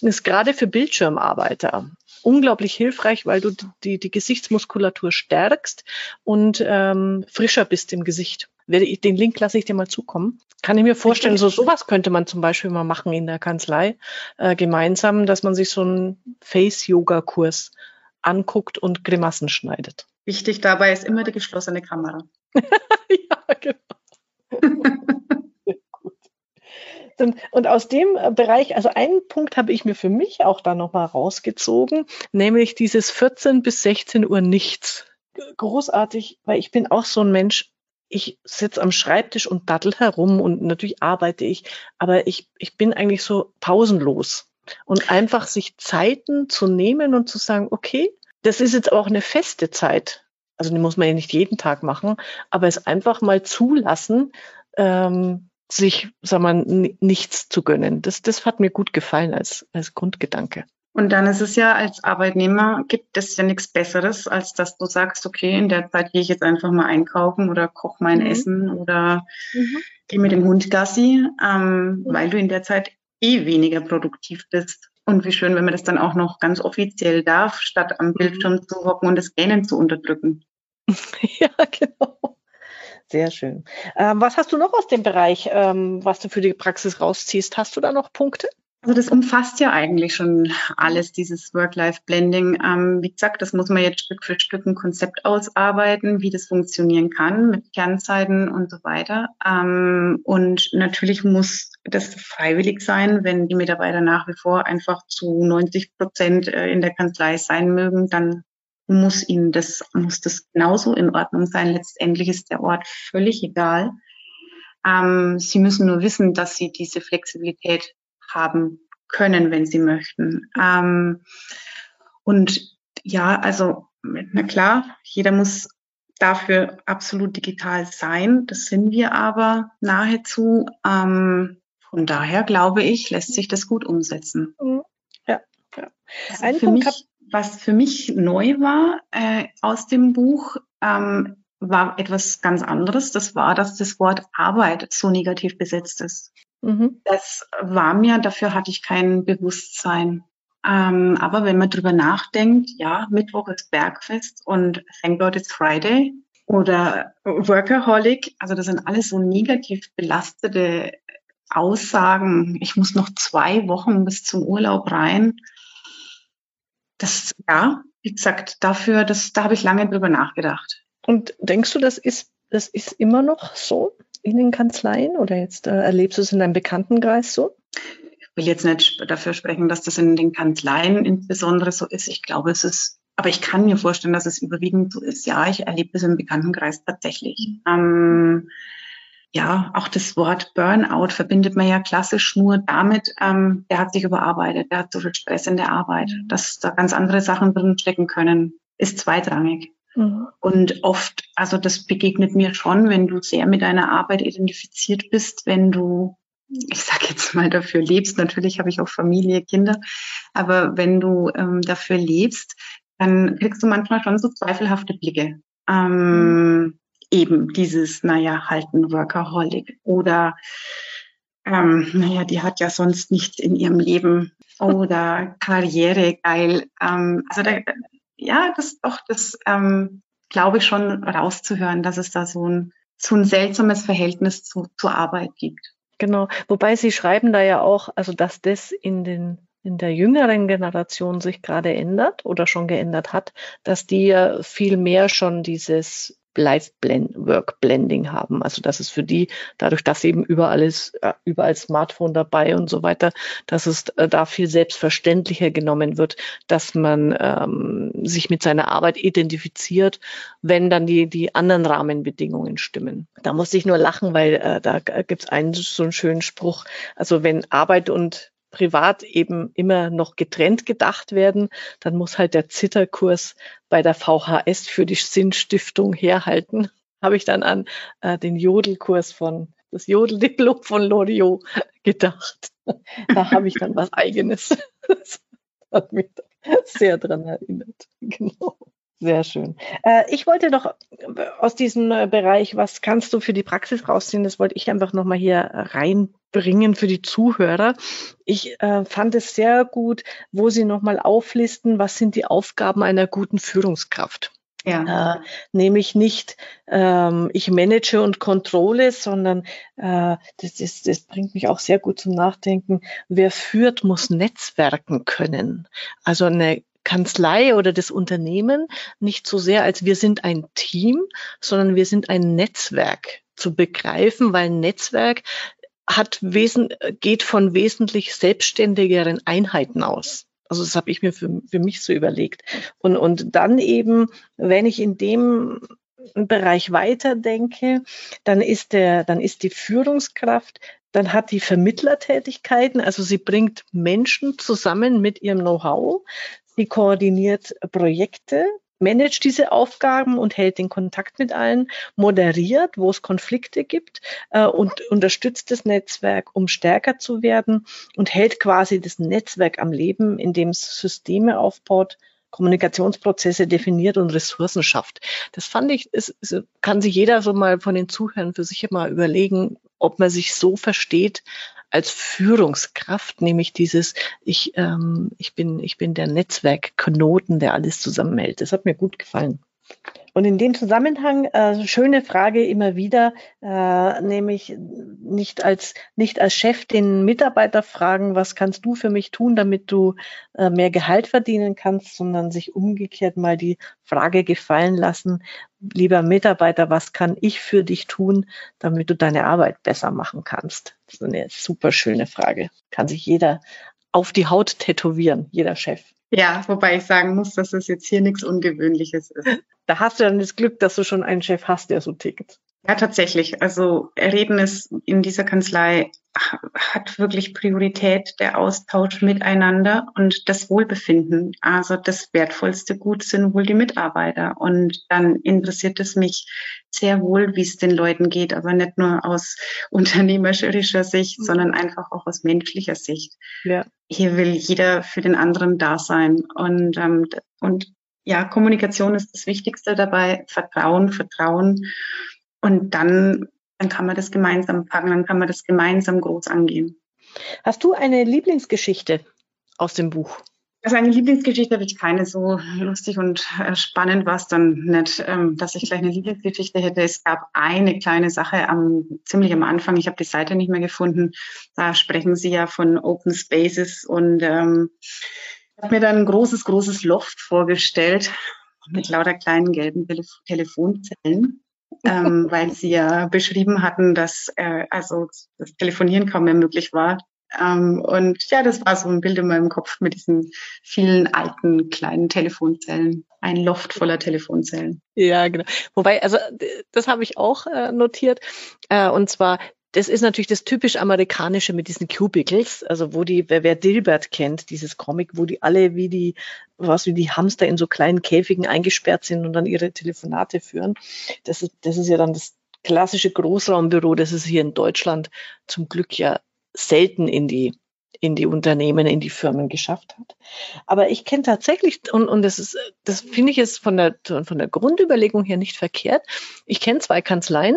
[SPEAKER 1] Das ist gerade für Bildschirmarbeiter unglaublich hilfreich, weil du die, die Gesichtsmuskulatur stärkst und ähm, frischer bist im Gesicht. Den Link lasse ich dir mal zukommen. Kann ich mir vorstellen, so sowas könnte man zum Beispiel mal machen in der Kanzlei äh, gemeinsam, dass man sich so einen Face-Yoga-Kurs anguckt und Grimassen schneidet.
[SPEAKER 2] Wichtig dabei ist immer die geschlossene Kamera.
[SPEAKER 1] ja, genau. Und, und aus dem Bereich, also einen Punkt habe ich mir für mich auch da nochmal rausgezogen, nämlich dieses 14 bis 16 Uhr nichts. Großartig, weil ich bin auch so ein Mensch, ich sitze am Schreibtisch und dattel herum und natürlich arbeite ich, aber ich, ich bin eigentlich so pausenlos. Und einfach sich Zeiten zu nehmen und zu sagen, okay, das ist jetzt auch eine feste Zeit. Also die muss man ja nicht jeden Tag machen, aber es einfach mal zulassen, ähm, sich, sag mal, nichts zu gönnen. Das, das hat mir gut gefallen als, als Grundgedanke.
[SPEAKER 2] Und dann ist es ja als Arbeitnehmer gibt es ja nichts Besseres, als dass du sagst, okay, in der Zeit gehe ich jetzt einfach mal einkaufen oder koche mein mhm. Essen oder mhm. gehe mit dem Hund Gassi, ähm, mhm. weil du in der Zeit eh weniger produktiv bist. Und wie schön, wenn man das dann auch noch ganz offiziell darf, statt am mhm. Bildschirm zu hocken und das Gähnen zu unterdrücken.
[SPEAKER 1] Ja, genau. Sehr schön. Ähm, was hast du noch aus dem Bereich, ähm, was du für die Praxis rausziehst? Hast du da noch Punkte?
[SPEAKER 2] Also das umfasst ja eigentlich schon alles, dieses Work-Life-Blending. Ähm, wie gesagt, das muss man jetzt Stück für Stück ein Konzept ausarbeiten, wie das funktionieren kann mit Kernzeiten und so weiter. Ähm, und natürlich muss das freiwillig sein, wenn die Mitarbeiter nach wie vor einfach zu 90 Prozent äh, in der Kanzlei sein mögen, dann muss ihnen das, muss das genauso in Ordnung sein. Letztendlich ist der Ort völlig egal. Ähm, sie müssen nur wissen, dass sie diese Flexibilität haben können, wenn sie möchten. Ähm, und ja, also, na klar, jeder muss dafür absolut digital sein. Das sind wir aber nahezu. Ähm, von daher glaube ich, lässt sich das gut umsetzen.
[SPEAKER 1] Mhm. Ja,
[SPEAKER 2] ja. Also für mich, was für mich neu war äh, aus dem Buch, ähm, war etwas ganz anderes. Das war, dass das Wort Arbeit so negativ besetzt ist. Mhm. Das war mir, dafür hatte ich kein Bewusstsein. Ähm, aber wenn man drüber nachdenkt, ja, Mittwoch ist Bergfest und Thank God it's Friday oder Workaholic, also das sind alles so negativ belastete Aussagen, ich muss noch zwei Wochen bis zum Urlaub rein. Das, ja, wie gesagt, dafür, das, da habe ich lange drüber nachgedacht.
[SPEAKER 1] Und denkst du, das ist, das ist immer noch so in den Kanzleien oder jetzt äh, erlebst du es in deinem Bekanntenkreis so?
[SPEAKER 2] Ich will jetzt nicht dafür sprechen, dass das in den Kanzleien insbesondere so ist. Ich glaube, es ist, aber ich kann mir vorstellen, dass es überwiegend so ist. Ja, ich erlebe es im Bekanntenkreis tatsächlich. Ähm, ja, auch das Wort Burnout verbindet man ja klassisch nur damit, ähm, der hat sich überarbeitet, der hat so viel Stress in der Arbeit, mhm. dass da ganz andere Sachen drin stecken können, ist zweitrangig. Mhm. Und oft, also das begegnet mir schon, wenn du sehr mit deiner Arbeit identifiziert bist, wenn du, ich sag jetzt mal, dafür lebst, natürlich habe ich auch Familie, Kinder, aber wenn du ähm, dafür lebst, dann kriegst du manchmal schon so zweifelhafte Blicke. Ähm, mhm eben dieses, naja, halt ein Workaholic oder ähm, naja, die hat ja sonst nichts in ihrem Leben oder Karriere geil. Ähm, also da, ja, das doch, das ähm, glaube ich schon rauszuhören, dass es da so ein, so ein seltsames Verhältnis zu, zur Arbeit gibt.
[SPEAKER 1] Genau, wobei Sie schreiben da ja auch, also dass das in den in der jüngeren Generation sich gerade ändert oder schon geändert hat, dass die ja viel mehr schon dieses Live-Work-Blending haben. Also dass es für die, dadurch, dass eben überall ist, äh, überall Smartphone dabei und so weiter, dass es äh, da viel selbstverständlicher genommen wird, dass man ähm, sich mit seiner Arbeit identifiziert, wenn dann die, die anderen Rahmenbedingungen stimmen. Da muss ich nur lachen, weil äh, da gibt es einen so einen schönen Spruch. Also wenn Arbeit und privat eben immer noch getrennt gedacht werden, dann muss halt der Zitterkurs bei der VHS für die Sinnstiftung herhalten. Habe ich dann an äh, den Jodelkurs von das Jodeldiplom von Loriot gedacht. Da habe ich dann was Eigenes. Das hat mich sehr dran erinnert. Genau. Sehr schön. Äh, ich wollte doch aus diesem äh, Bereich, was kannst du für die Praxis rausziehen, das wollte ich einfach nochmal hier reinbringen für die Zuhörer. Ich äh, fand es sehr gut, wo Sie nochmal auflisten, was sind die Aufgaben einer guten Führungskraft. Ja. Äh, nämlich nicht, ähm, ich manage und kontrolle, sondern äh, das, ist, das bringt mich auch sehr gut zum Nachdenken. Wer führt, muss Netzwerken können. Also eine Kanzlei oder das Unternehmen nicht so sehr als wir sind ein Team, sondern wir sind ein Netzwerk zu begreifen, weil ein Netzwerk hat wesen, geht von wesentlich selbstständigeren Einheiten aus. Also das habe ich mir für, für mich so überlegt. Und, und dann eben, wenn ich in dem Bereich weiterdenke, dann ist der, dann ist die Führungskraft, dann hat die Vermittlertätigkeiten, also sie bringt Menschen zusammen mit ihrem Know-how. Sie koordiniert Projekte, managt diese Aufgaben und hält den Kontakt mit allen, moderiert, wo es Konflikte gibt äh, und unterstützt das Netzwerk, um stärker zu werden und hält quasi das Netzwerk am Leben, indem es Systeme aufbaut, Kommunikationsprozesse definiert und Ressourcen schafft. Das fand ich, es, es kann sich jeder so mal von den Zuhörern für sich mal überlegen, ob man sich so versteht, als Führungskraft, nämlich dieses, ich, ähm, ich, bin, ich bin der Netzwerkknoten, der alles zusammenhält. Das hat mir gut gefallen. Und in dem Zusammenhang äh, schöne Frage immer wieder, äh, nämlich nicht als nicht als Chef den Mitarbeiter fragen, was kannst du für mich tun, damit du äh, mehr Gehalt verdienen kannst, sondern sich umgekehrt mal die Frage gefallen lassen, lieber Mitarbeiter, was kann ich für dich tun, damit du deine Arbeit besser machen kannst? Das ist eine super schöne Frage. Kann sich jeder auf die Haut tätowieren, jeder Chef.
[SPEAKER 2] Ja, wobei ich sagen muss, dass es jetzt hier nichts Ungewöhnliches ist.
[SPEAKER 1] Da hast du dann das Glück, dass du schon einen Chef hast, der so tickt.
[SPEAKER 2] Ja, tatsächlich. Also Reden ist in dieser Kanzlei hat wirklich Priorität der Austausch miteinander und das Wohlbefinden. Also das wertvollste Gut sind wohl die Mitarbeiter. Und dann interessiert es mich sehr wohl, wie es den Leuten geht, aber nicht nur aus unternehmerischer Sicht, mhm. sondern einfach auch aus menschlicher Sicht. Ja. Hier will jeder für den anderen da sein. Und, ähm, und ja, Kommunikation ist das Wichtigste dabei. Vertrauen, Vertrauen. Und dann, dann kann man das gemeinsam packen, dann kann man das gemeinsam groß angehen.
[SPEAKER 1] Hast du eine Lieblingsgeschichte aus dem Buch?
[SPEAKER 2] Also eine Lieblingsgeschichte habe ich keine. So lustig und äh, spannend war es dann nicht, ähm, dass ich gleich eine Lieblingsgeschichte hätte. Es gab eine kleine Sache am ziemlich am Anfang. Ich habe die Seite nicht mehr gefunden. Da sprechen Sie ja von Open Spaces und ähm, ich habe mir dann ein großes, großes Loft vorgestellt mit lauter kleinen gelben Telef Telefonzellen. Ähm, weil sie ja beschrieben hatten, dass äh, also das Telefonieren kaum mehr möglich war. Ähm, und ja, das war so ein Bild in meinem Kopf mit diesen vielen alten kleinen Telefonzellen. Ein Loft voller Telefonzellen.
[SPEAKER 1] Ja, genau. Wobei, also das habe ich auch äh, notiert. Äh, und zwar das ist natürlich das typisch amerikanische mit diesen Cubicles, also wo die, wer, wer Dilbert kennt, dieses Comic, wo die alle wie die, was wie die Hamster in so kleinen Käfigen eingesperrt sind und dann ihre Telefonate führen. Das ist, das ist ja dann das klassische Großraumbüro, das es hier in Deutschland zum Glück ja selten in die in die Unternehmen, in die Firmen geschafft hat. Aber ich kenne tatsächlich, und, und das ist, das finde ich jetzt von der, von der Grundüberlegung her nicht verkehrt. Ich kenne zwei Kanzleien,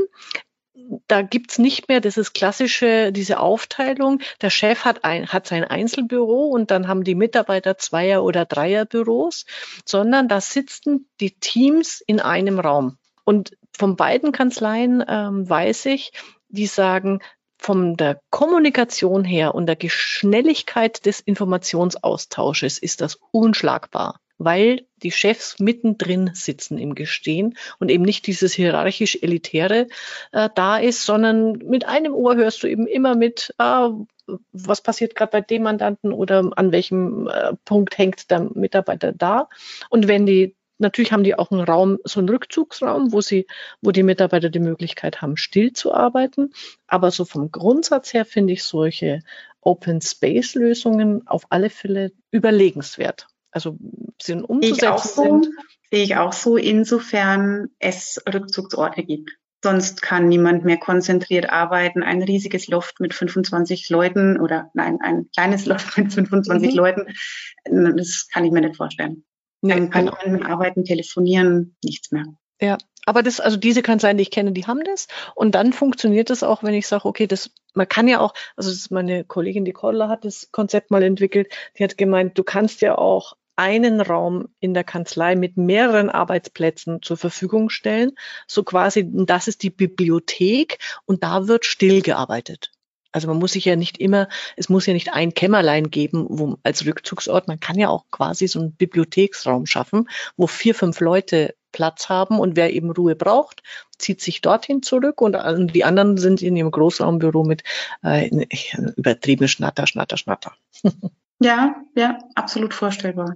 [SPEAKER 1] da gibt's nicht mehr dieses klassische, diese Aufteilung. Der Chef hat, ein, hat sein Einzelbüro und dann haben die Mitarbeiter Zweier- oder Dreierbüros, sondern da sitzen die Teams in einem Raum. Und von beiden Kanzleien ähm, weiß ich, die sagen, von der Kommunikation her und der Geschnelligkeit des Informationsaustausches ist das unschlagbar, weil die Chefs mittendrin sitzen im Gestehen und eben nicht dieses hierarchisch elitäre äh, da ist, sondern mit einem Ohr hörst du eben immer mit, ah, was passiert gerade bei dem Mandanten oder an welchem äh, Punkt hängt der Mitarbeiter da. Und wenn die Natürlich haben die auch einen Raum, so einen Rückzugsraum, wo sie, wo die Mitarbeiter die Möglichkeit haben, still zu arbeiten. Aber so vom Grundsatz her finde ich solche Open Space Lösungen auf alle Fälle überlegenswert. Also sind umzusetzen
[SPEAKER 2] ich so, sind. Sehe ich auch so, insofern es Rückzugsorte gibt. Sonst kann niemand mehr konzentriert arbeiten. Ein riesiges Loft mit 25 Leuten oder nein, ein kleines Loft mit 25 mhm. Leuten, das kann ich mir nicht vorstellen. Nee, Dann kann genau. man arbeiten, telefonieren, nichts mehr.
[SPEAKER 1] Ja, aber das, also diese Kanzleien, die ich kenne, die haben das. Und dann funktioniert das auch, wenn ich sage, okay, das, man kann ja auch, also das ist meine Kollegin, die Cordula hat das Konzept mal entwickelt, die hat gemeint, du kannst ja auch einen Raum in der Kanzlei mit mehreren Arbeitsplätzen zur Verfügung stellen. So quasi, das ist die Bibliothek und da wird still gearbeitet. Also man muss sich ja nicht immer, es muss ja nicht ein Kämmerlein geben, wo als Rückzugsort. Man kann ja auch quasi so einen Bibliotheksraum schaffen, wo vier, fünf Leute Platz haben und wer eben Ruhe braucht, zieht sich dorthin zurück und die anderen sind in ihrem Großraumbüro mit äh, übertrieben Schnatter, Schnatter, Schnatter.
[SPEAKER 2] ja, ja, absolut vorstellbar.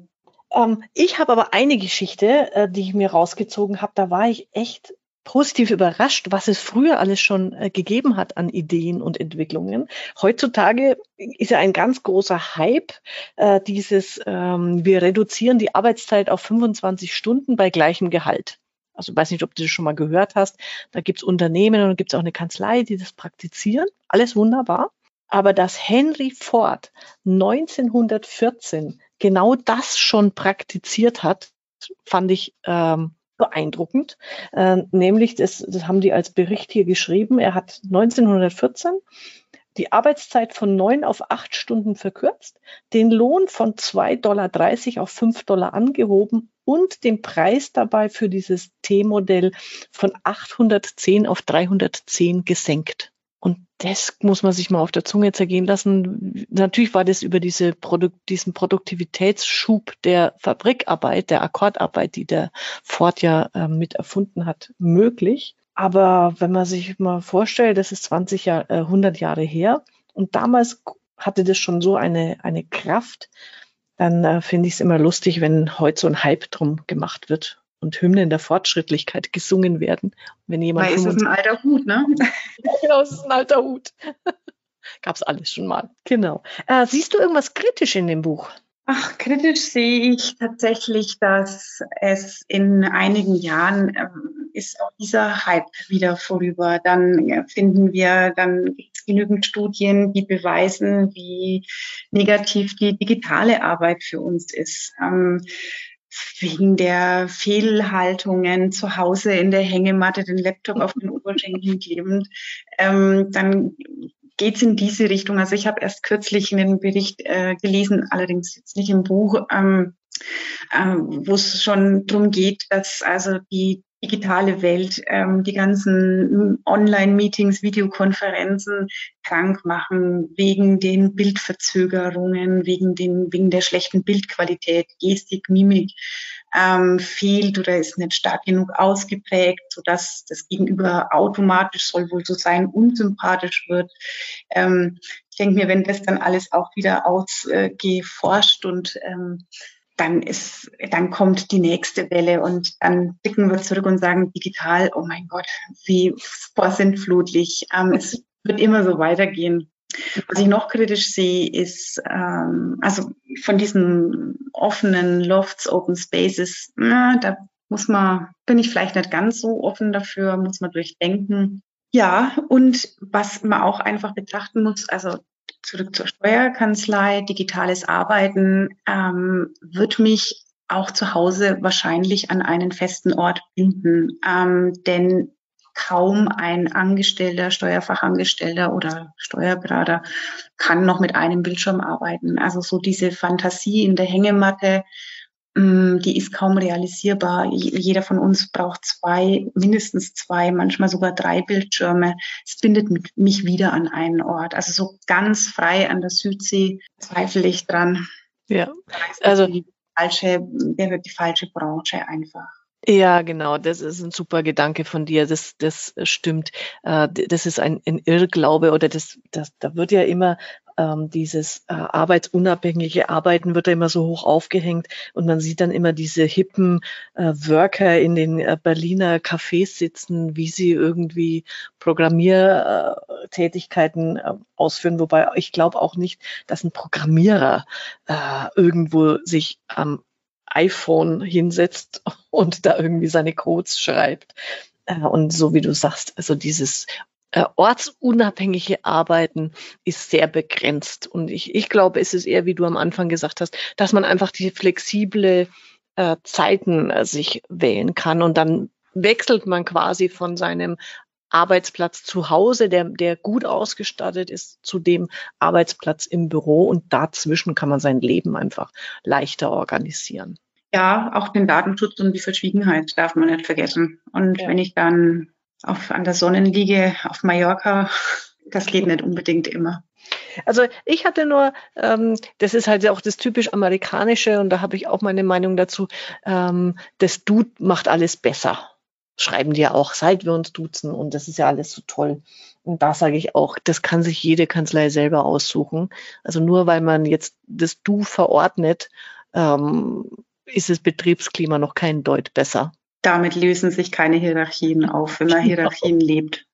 [SPEAKER 1] Ähm, ich habe aber eine Geschichte, äh, die ich mir rausgezogen habe. Da war ich echt positiv überrascht, was es früher alles schon äh, gegeben hat an Ideen und Entwicklungen. Heutzutage ist ja ein ganz großer Hype äh, dieses, ähm, wir reduzieren die Arbeitszeit auf 25 Stunden bei gleichem Gehalt. Also weiß nicht, ob du das schon mal gehört hast. Da gibt's Unternehmen und gibt's auch eine Kanzlei, die das praktizieren. Alles wunderbar. Aber dass Henry Ford 1914 genau das schon praktiziert hat, fand ich ähm, beeindruckend. Äh, nämlich, das, das haben die als Bericht hier geschrieben, er hat 1914 die Arbeitszeit von neun auf acht Stunden verkürzt, den Lohn von 2,30 Dollar auf fünf Dollar angehoben und den Preis dabei für dieses T-Modell von 810 auf 310 gesenkt. Das muss man sich mal auf der Zunge zergehen lassen. Natürlich war das über diese Produkt, diesen Produktivitätsschub der Fabrikarbeit, der Akkordarbeit, die der Ford ja äh, mit erfunden hat, möglich. Aber wenn man sich mal vorstellt, das ist 20 Jahre, äh, 100 Jahre her und damals hatte das schon so eine, eine Kraft, dann äh, finde ich es immer lustig, wenn heute so ein Hype drum gemacht wird und Hymnen der Fortschrittlichkeit gesungen werden.
[SPEAKER 2] Wenn jemand Weil es ist ein alter Hut, ne?
[SPEAKER 1] genau, es ist ein alter Hut. Gab's alles schon mal. Genau. Äh, siehst du irgendwas kritisch in dem Buch?
[SPEAKER 2] Ach, kritisch sehe ich tatsächlich, dass es in einigen Jahren ähm, ist auch dieser Hype wieder vorüber. Dann äh, finden wir, dann gibt es genügend Studien, die beweisen, wie negativ die digitale Arbeit für uns ist. Ähm, wegen der Fehlhaltungen zu Hause in der Hängematte, den Laptop auf den Oberschenkeln klebend, ähm, dann geht es in diese Richtung. Also ich habe erst kürzlich einen Bericht äh, gelesen, allerdings jetzt nicht im Buch, ähm, äh, wo es schon darum geht, dass also die digitale Welt, ähm, die ganzen Online-Meetings, Videokonferenzen krank machen wegen den Bildverzögerungen, wegen den wegen der schlechten Bildqualität, Gestik, Mimik ähm, fehlt oder ist nicht stark genug ausgeprägt, sodass das Gegenüber automatisch soll wohl so sein, unsympathisch wird. Ähm, ich denke mir, wenn das dann alles auch wieder ausgeforscht äh, und ähm, dann ist, dann kommt die nächste Welle und dann blicken wir zurück und sagen digital, oh mein Gott, wie vorsintflutlich. Ähm, es wird immer so weitergehen. Was ich noch kritisch sehe, ist, ähm, also von diesen offenen Lofts, Open Spaces, na, da muss man, bin ich vielleicht nicht ganz so offen dafür, muss man durchdenken. Ja, und was man auch einfach betrachten muss, also zurück zur Steuerkanzlei, digitales Arbeiten, ähm, wird mich auch zu Hause wahrscheinlich an einen festen Ort binden. Ähm, denn kaum ein Angestellter, Steuerfachangestellter oder Steuerberater kann noch mit einem Bildschirm arbeiten. Also so diese Fantasie in der Hängematte, die ist kaum realisierbar. Jeder von uns braucht zwei, mindestens zwei, manchmal sogar drei Bildschirme. Es bindet mich wieder an einen Ort. Also so ganz frei an der Südsee zweifle ich dran.
[SPEAKER 1] Ja, also die
[SPEAKER 2] falsche, wird die falsche Branche einfach.
[SPEAKER 1] Ja, genau, das ist ein super Gedanke von dir. Das, das stimmt. Äh, das ist ein, ein Irrglaube oder das, das, da wird ja immer ähm, dieses äh, arbeitsunabhängige Arbeiten wird da immer so hoch aufgehängt und man sieht dann immer diese hippen äh, Worker in den äh, Berliner Cafés sitzen, wie sie irgendwie Programmiertätigkeiten äh, ausführen, wobei ich glaube auch nicht, dass ein Programmierer äh, irgendwo sich am iPhone hinsetzt und da irgendwie seine Codes schreibt. Äh, und so wie du sagst, also dieses äh, ortsunabhängige Arbeiten ist sehr begrenzt. Und ich, ich glaube, es ist eher, wie du am Anfang gesagt hast, dass man einfach die flexible äh, Zeiten äh, sich wählen kann und dann wechselt man quasi von seinem Arbeitsplatz zu Hause, der, der gut ausgestattet ist, zu dem Arbeitsplatz im Büro und dazwischen kann man sein Leben einfach leichter organisieren
[SPEAKER 2] ja, auch den Datenschutz und die Verschwiegenheit darf man nicht vergessen. Und ja. wenn ich dann auf, an der Sonne liege auf Mallorca, das geht nicht unbedingt immer.
[SPEAKER 1] Also ich hatte nur, ähm, das ist halt auch das typisch amerikanische und da habe ich auch meine Meinung dazu, ähm, das Du macht alles besser. Schreiben die ja auch, seit wir uns duzen und das ist ja alles so toll. Und da sage ich auch, das kann sich jede Kanzlei selber aussuchen. Also nur weil man jetzt das Du verordnet, ähm, ist das Betriebsklima noch kein Deut besser.
[SPEAKER 2] Damit lösen sich keine Hierarchien auf, wenn man genau. Hierarchien lebt.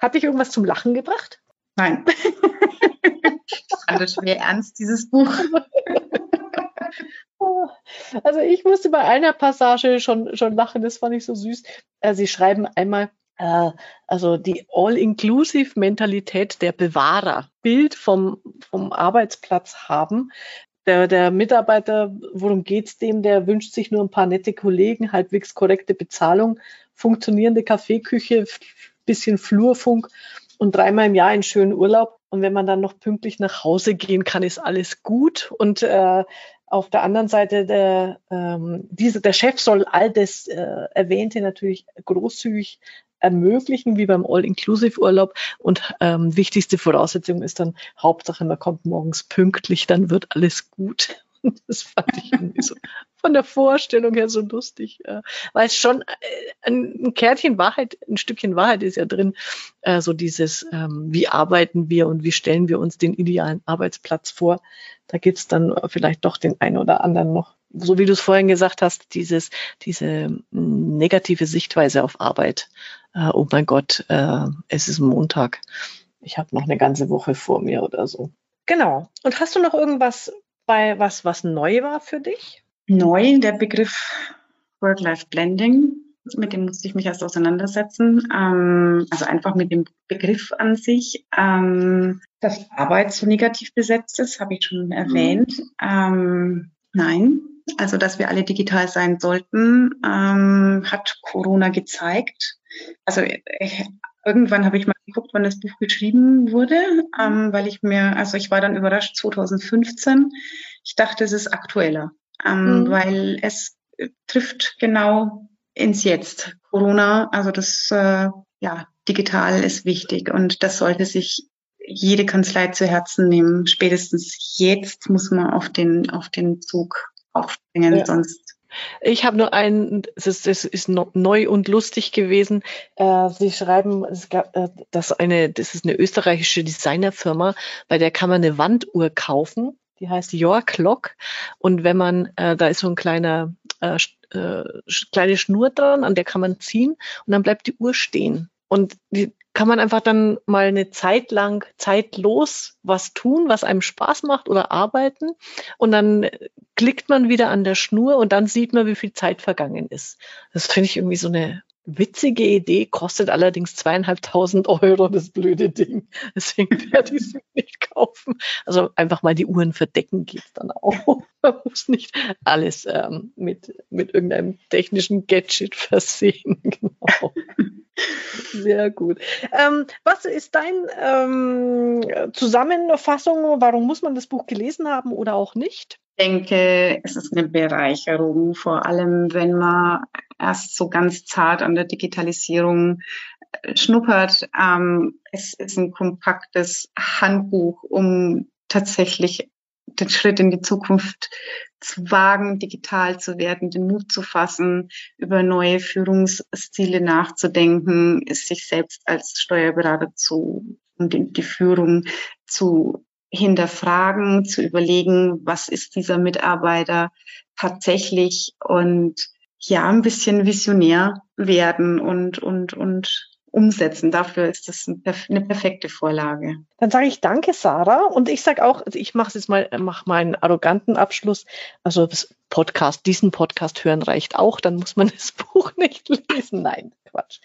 [SPEAKER 1] Hat dich irgendwas zum Lachen gebracht?
[SPEAKER 2] Nein. ich fand das schwer ernst, dieses Buch.
[SPEAKER 1] Also ich musste bei einer Passage schon, schon lachen, das fand ich so süß. Äh, sie schreiben einmal, äh, also die All-Inclusive-Mentalität der Bewahrer, Bild vom, vom Arbeitsplatz haben, der, der Mitarbeiter, worum geht's dem? Der wünscht sich nur ein paar nette Kollegen, halbwegs korrekte Bezahlung, funktionierende Kaffeeküche, bisschen Flurfunk und dreimal im Jahr einen schönen Urlaub. Und wenn man dann noch pünktlich nach Hause gehen kann, ist alles gut. Und äh, auf der anderen Seite, der, ähm, diese, der Chef soll all das äh, Erwähnte natürlich großzügig ermöglichen, wie beim All-Inclusive-Urlaub. Und ähm, wichtigste Voraussetzung ist dann, Hauptsache, man kommt morgens pünktlich, dann wird alles gut. Das fand ich irgendwie so von der Vorstellung her so lustig, äh, weil es schon äh, ein Kärtchen Wahrheit, ein Stückchen Wahrheit ist ja drin, äh, so dieses, ähm, wie arbeiten wir und wie stellen wir uns den idealen Arbeitsplatz vor. Da gibt's dann vielleicht doch den einen oder anderen noch so wie du es vorhin gesagt hast, dieses, diese negative Sichtweise auf Arbeit. Äh, oh mein Gott, äh, es ist Montag. Ich habe noch eine ganze Woche vor mir oder so. Genau. Und hast du noch irgendwas bei was, was neu war für dich?
[SPEAKER 2] Neu, der Begriff Work-Life-Blending. Mit dem musste ich mich erst auseinandersetzen. Ähm, also einfach mit dem Begriff an sich. Ähm, dass Arbeit so negativ besetzt ist, habe ich schon erwähnt. Mhm. Ähm, nein, also dass wir alle digital sein sollten, ähm, hat Corona gezeigt. Also äh, irgendwann habe ich mal geguckt, wann das Buch geschrieben wurde, ähm, weil ich mir, also ich war dann überrascht 2015. Ich dachte, es ist aktueller, ähm, mhm. weil es äh, trifft genau ins Jetzt. Corona, also das, äh, ja, digital ist wichtig und das sollte sich jede Kanzlei zu Herzen nehmen. Spätestens jetzt muss man auf den, auf den Zug aufspringen, ja. sonst
[SPEAKER 1] ich habe nur einen, das ist, das ist neu und lustig gewesen. Äh, Sie schreiben, es gab, äh, das, eine, das ist eine österreichische Designerfirma, bei der kann man eine Wanduhr kaufen. Die heißt Your Clock. Und wenn man, äh, da ist so ein kleiner, äh, äh, kleine Schnur dran, an der kann man ziehen und dann bleibt die Uhr stehen. Und die kann man einfach dann mal eine Zeit lang zeitlos was tun, was einem Spaß macht oder arbeiten. Und dann klickt man wieder an der Schnur und dann sieht man, wie viel Zeit vergangen ist. Das finde ich irgendwie so eine witzige Idee, kostet allerdings zweieinhalbtausend Euro, das blöde Ding. Deswegen werde ich es nicht kaufen. Also einfach mal die Uhren verdecken geht dann auch. Man muss nicht alles ähm, mit, mit irgendeinem technischen Gadget versehen. Genau. Sehr gut. Ähm, was ist dein ähm, Zusammenfassung? Warum muss man das Buch gelesen haben oder auch nicht?
[SPEAKER 2] Ich denke, es ist eine Bereicherung, vor allem wenn man erst so ganz zart an der Digitalisierung äh, schnuppert. Ähm, es ist ein kompaktes Handbuch, um tatsächlich den Schritt in die Zukunft zu wagen, digital zu werden, den Mut zu fassen, über neue Führungsstile nachzudenken, sich selbst als Steuerberater zu und die Führung zu hinterfragen, zu überlegen, was ist dieser Mitarbeiter tatsächlich und ja, ein bisschen visionär werden und, und, und umsetzen. Dafür ist das eine perfekte Vorlage.
[SPEAKER 1] Dann sage ich danke, Sarah. Und ich sage auch, also ich mache jetzt mal, mache meinen arroganten Abschluss. Also Podcast, diesen Podcast hören reicht auch. Dann muss man das Buch nicht lesen. Nein, Quatsch.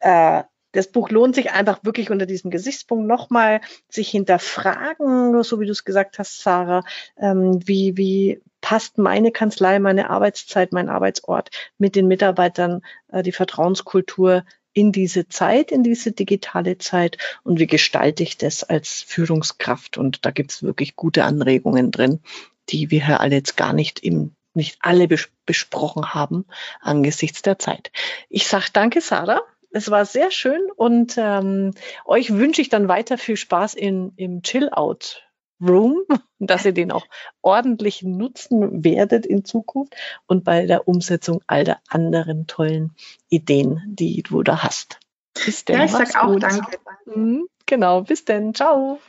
[SPEAKER 1] Äh, das Buch lohnt sich einfach wirklich unter diesem Gesichtspunkt nochmal sich hinterfragen, so wie du es gesagt hast, Sarah, ähm, wie, wie passt meine Kanzlei, meine Arbeitszeit, mein Arbeitsort mit den Mitarbeitern, äh, die Vertrauenskultur in diese Zeit, in diese digitale Zeit und wie gestalte ich das als Führungskraft? Und da gibt es wirklich gute Anregungen drin, die wir hier alle jetzt gar nicht im nicht alle bes besprochen haben angesichts der Zeit. Ich sage danke, Sarah. Es war sehr schön und ähm, euch wünsche ich dann weiter viel Spaß in, im Chill-Out Room, dass ihr den auch ordentlich nutzen werdet in Zukunft und bei der Umsetzung all der anderen tollen Ideen, die du da hast.
[SPEAKER 2] Bis denn. Ja, ich sag auch gut. danke.
[SPEAKER 1] Mhm, genau, bis denn. Ciao.